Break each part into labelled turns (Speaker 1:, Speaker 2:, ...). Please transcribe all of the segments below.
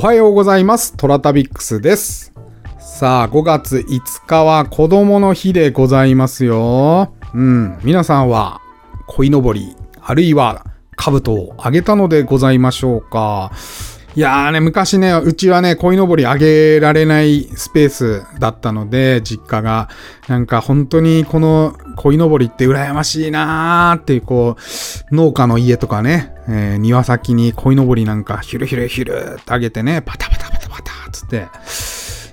Speaker 1: おはようございます。トラタビックスです。さあ、5月5日は子供の日でございますよ。うん。皆さんは、鯉のぼり、あるいは、兜をあげたのでございましょうか。いやーね、昔ね、うちはね、鯉のぼりあげられないスペースだったので、実家が。なんか本当にこの鯉のぼりって羨ましいなーっていう、こう、農家の家とかね、えー庭先に鯉のぼりなんかヒュルヒュルヒルってあげてね、パタパタパタパタつって、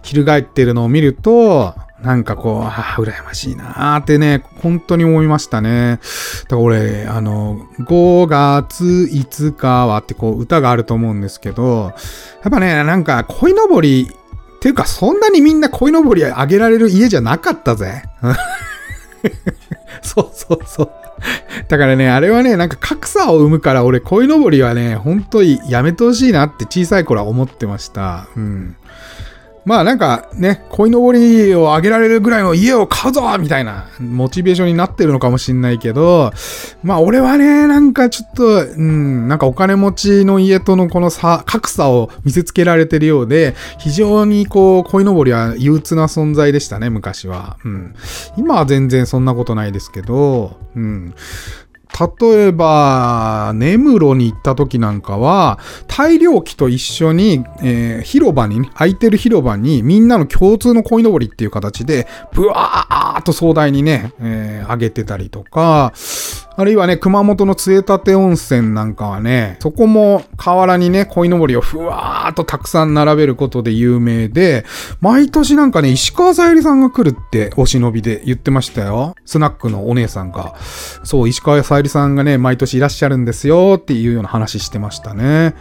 Speaker 1: 翻ってるのを見ると、なんかこう、ああ、羨ましいなーってね、本当に思いましたね。だから俺、あの、5月5日はってこう歌があると思うんですけど、やっぱね、なんか鯉のぼり、っていうかそんなにみんな鯉のぼりあげられる家じゃなかったぜ。そうそうそう。だからね、あれはね、なんか格差を生むから俺鯉のぼりはね、本当にやめてほしいなって小さい頃は思ってました。うん。まあなんかね、鯉のぼりをあげられるぐらいの家を買うぞみたいなモチベーションになってるのかもしんないけど、まあ俺はね、なんかちょっと、うん、なんかお金持ちの家とのこの差、格差を見せつけられてるようで、非常にこう、鯉のぼりは憂鬱な存在でしたね、昔は。うん。今は全然そんなことないですけど、うん。例えば、根室に行った時なんかは、大量機と一緒に、えー広場にね、空いてる広場にみんなの共通の鯉のぼりっていう形で、ブワーっと壮大にね、えー上げてたりとか、あるいはね、熊本の杖立温泉なんかはね、そこも河原にね、鯉のぼりをふわーっとたくさん並べることで有名で、毎年なんかね、石川さゆりさんが来るってお忍びで言ってましたよ。スナックのお姉さんが。そう、石川さゆりさんがね、毎年いらっしゃるんですよっていうような話してましたね。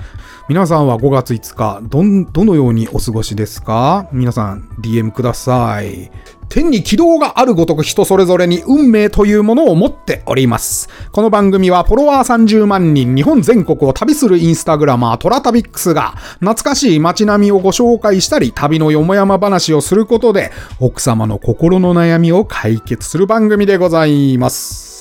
Speaker 1: 皆さんは5月5日、どん、どのようにお過ごしですか？皆さん、DM ください。天に軌道があるごとく人それぞれに運命というものを持っております。この番組はフォロワー30万人日本全国を旅するインスタグラマートラタビックスが懐かしい街並みをご紹介したり旅のよもやま話をすることで奥様の心の悩みを解決する番組でございます。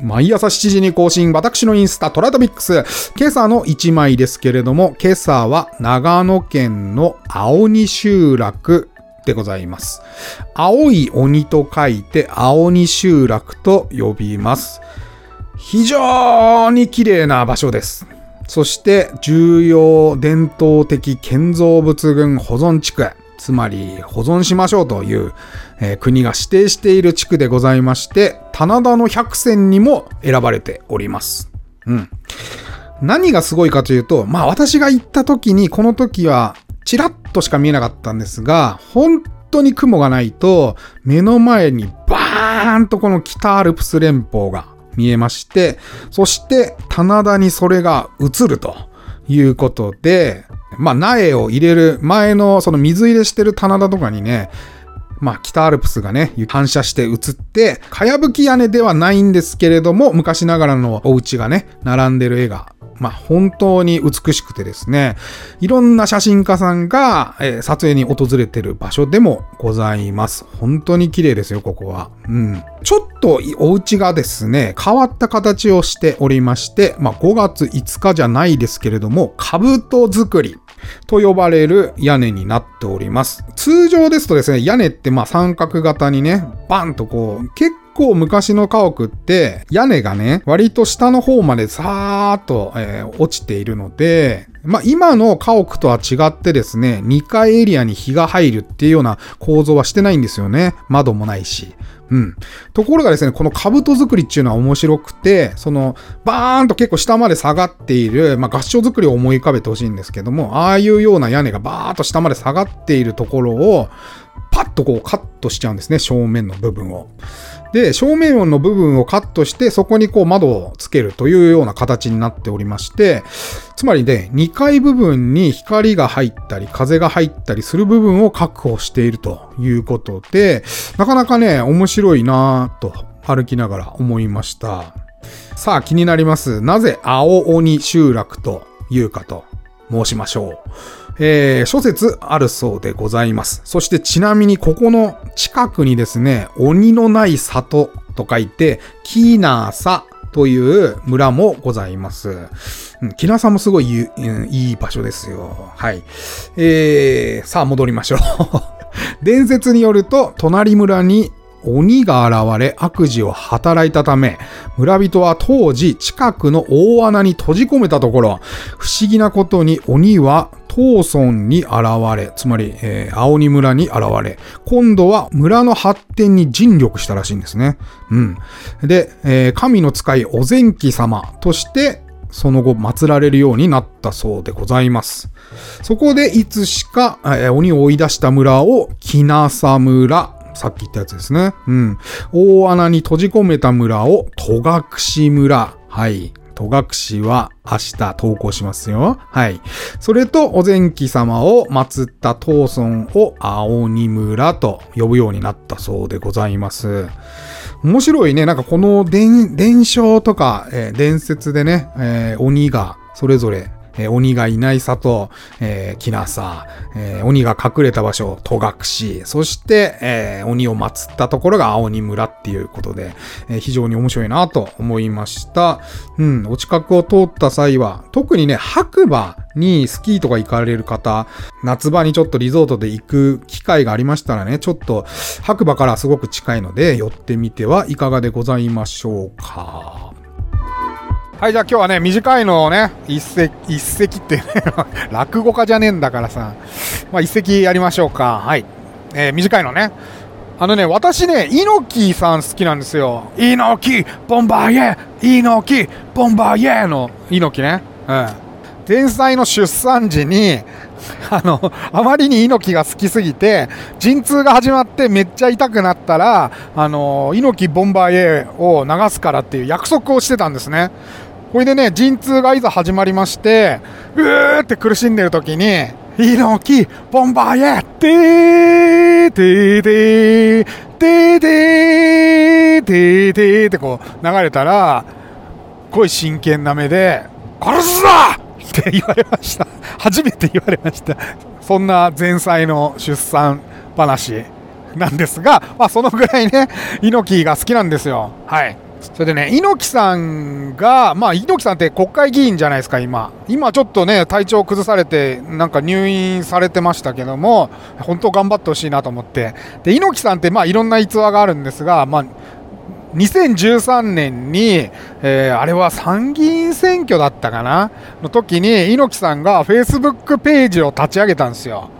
Speaker 1: 毎朝7時に更新、私のインスタ、トラタビックス。今朝の1枚ですけれども、今朝は長野県の青鬼集落でございます。青い鬼と書いて、青鬼集落と呼びます。非常に綺麗な場所です。そして、重要伝統的建造物群保存地区。つまり、保存しましょうという、えー国が指定している地区でございまして、棚田の百選にも選ばれております。うん。何がすごいかというと、まあ私が行った時に、この時は、チラッとしか見えなかったんですが、本当に雲がないと、目の前にバーンとこの北アルプス連峰が見えまして、そして棚田にそれが映るということで、まあ苗を入れる前のその水入れしてる棚田とかにね、まあ、北アルプスがね、反射して映って、かやぶき屋根ではないんですけれども、昔ながらのお家がね、並んでる絵が、まあ、本当に美しくてですね、いろんな写真家さんが、えー撮影に訪れてる場所でもございます。本当に綺麗ですよ、ここは。うん。ちょっとお家がですね、変わった形をしておりまして、まあ、5月5日じゃないですけれども、兜作り。と呼ばれる屋根になっております。通常ですとですね、屋根ってまあ三角型にね、バンとこう、結構昔の家屋って屋根がね、割と下の方までさーっと、えー落ちているので、まあ今の家屋とは違ってですね、2階エリアに日が入るっていうような構造はしてないんですよね。窓もないし。うん。ところがですね、この兜作りっていうのは面白くて、その、バーンと結構下まで下がっている、まあ合掌作りを思い浮かべてほしいんですけども、ああいうような屋根がバーンと下まで下がっているところを、パッとこうカットしちゃうんですね、正面の部分を。で、正面音の部分をカットして、そこにこう窓をつけるというような形になっておりまして、つまりね、2階部分に光が入ったり、風が入ったりする部分を確保しているということで、なかなかね、面白いなぁと歩きながら思いました。さあ気になります。なぜ青鬼集落というかと申しましょう。えー諸説あるそうでございます。そしてちなみにここの近くにですね、鬼のない里と書いて、キーナーサという村もございます。うん、キナサもすごいうんいい場所ですよ。はい。えー、さあ戻りましょう。伝説によると、隣村に鬼が現れ悪事を働いたため、村人は当時近くの大穴に閉じ込めたところ、不思議なことに鬼は東村に現れ、つまり、えー青鬼村に現れ、今度は村の発展に尽力したらしいんですね。うん。で、えー神の使いお前記様として、その後祀られるようになったそうでございます。そこでいつしか、えー鬼を追い出した村を、きなさ村、さっき言ったやつですね。うん。大穴に閉じ込めた村を、戸隠村。はい。戸隠は明日投稿しますよ。はい。それと、お前期様を祀った東村を青鬼村と呼ぶようになったそうでございます。面白いね。なんかこの伝、伝承とか、えー伝説でね、えー鬼がそれぞれ、えー鬼がいない里、えー、きなさ、えー鬼が隠れた場所、戸隠、そして、えー鬼を祀ったところが青鬼村っていうことで、えー非常に面白いなと思いました。うん、お近くを通った際は、特にね、白馬にスキーとか行かれる方、夏場にちょっとリゾートで行く機会がありましたらね、ちょっと白馬からすごく近いので、寄ってみてはいかがでございましょうか。はい、じゃあ今日はね、短いのをね、一石、一石ってね、落語家じゃねえんだからさ、まあ一石やりましょうか。はい。えー短いのね。あのね、私ね、猪木さん好きなんですよ。猪木、ボンバーイェー猪木、ボンバーイェーの猪木ね。うん。前妻の出産時に、あの、あまりに猪木が好きすぎて、陣痛が始まってめっちゃ痛くなったら、あの、猪木ボンバーイェーを流すからっていう約束をしてたんですね。これでね、陣痛がいざ始まりまして、うーって苦しんでる時に、猪木、ボンバーイェーてーてーてーてーてーてーてーってこう流れたら、すごい真剣な目で、殺すぞって言われました。初めて言われました。そんな前妻の出産話なんですが、まあそのぐらいね、猪木が好きなんですよ。はい。それでね、猪木さんが、まあ猪木さんって国会議員じゃないですか、今。今ちょっとね、体調崩されて、なんか入院されてましたけども、本当頑張ってほしいなと思って。で、猪木さんってまあいろんな逸話があるんですが、まあ、2013年に、えーあれは参議院選挙だったかな？の時に猪木さんが Facebook ページを立ち上げたんですよ。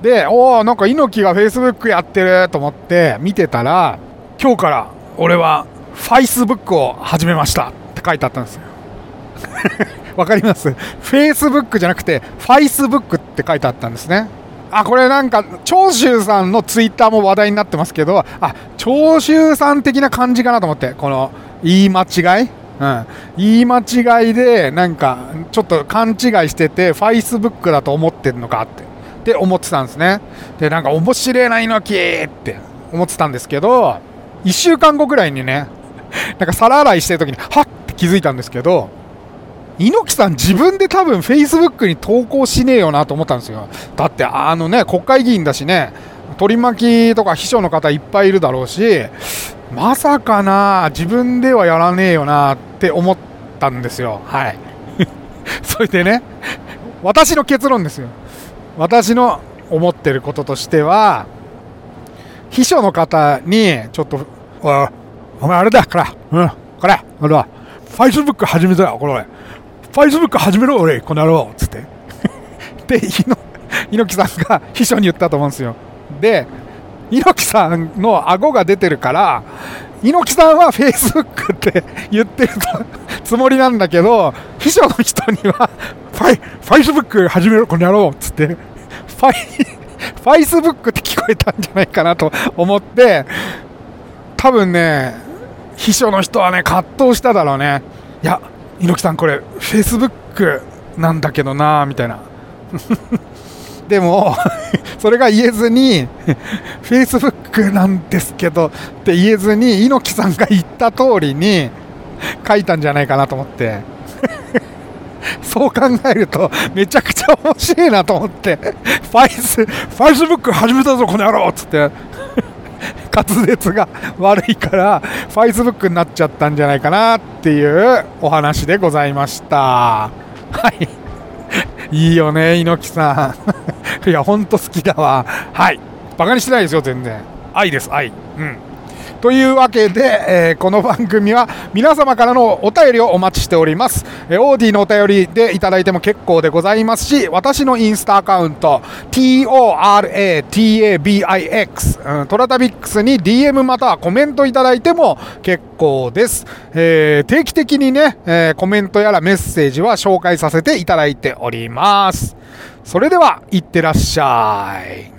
Speaker 1: で、おお、なんか猪木が Facebook やってると思って見てたら、今日から俺は Facebook を始めましたって書いてあったんですよ。わかります ?Facebook じゃなくて Facebook って書いてあったんですね。あ、これなんか、長州さんのツイッターも話題になってますけど、あ、長州さん的な感じかなと思って、この言い間違い？うん。言い間違いで、なんか、ちょっと勘違いしてて、Facebook だと思ってんのかって、って思ってたんですね。で、なんか、面白いな、猪木って思ってたんですけど、1週間後ぐらいにね、なんか皿洗いしてる時に、はっって気づいたんですけど、猪木さん自分で多分 Facebook に投稿しねえよなと思ったんですよ。だってあのね、国会議員だしね、取り巻きとか秘書の方いっぱいいるだろうし、まさかな、自分ではやらねえよなって思ったんですよ。はい。それでね、私の結論ですよ。私の思ってることとしては、秘書の方に、ちょっと、お、前あれだから、うん、これ、あれだ、Facebook 始めたよ、これ。Facebook 始めろ、俺、この野郎つって。で、猪猪木さんが秘書に言ったと思うんですよ。で、猪木さんの顎が出てるから、猪木さんは Facebook って言ってるつもりなんだけど、秘書の人には、ファイ、Facebook 始めろ、この野郎つって、ファイ、ファイスブックって聞こえたんじゃないかなと思って、多分ね、秘書の人はね、葛藤しただろうね。いや、猪木さん、これ、フェイスブックなんだけどな、みたいな。でも、それが言えずに、フェイスブックなんですけどって言えずに、猪木さんが言った通りに書いたんじゃないかなと思って。そう考えると、めちゃくちゃ面白いなと思って、ファイス、ファイスブック始めたぞ、この野郎っつって。滑舌が悪いからファイスブックになっちゃったんじゃないかなっていうお話でございました。はい。いいよね猪木さん。いやほんと好きだわ。はい。バカにしてないですよ全然。愛です愛。うん。というわけで、えー、この番組は皆様からのお便りをお待ちしております。えー、オーディのお便りでいただいても結構でございますし、私のインスタアカウント、TORATABIX、うん、トラタビックスに DM またはコメントいただいても結構です。えー、定期的にね、えコメントやらメッセージは紹介させていただいております。それでは、いってらっしゃい。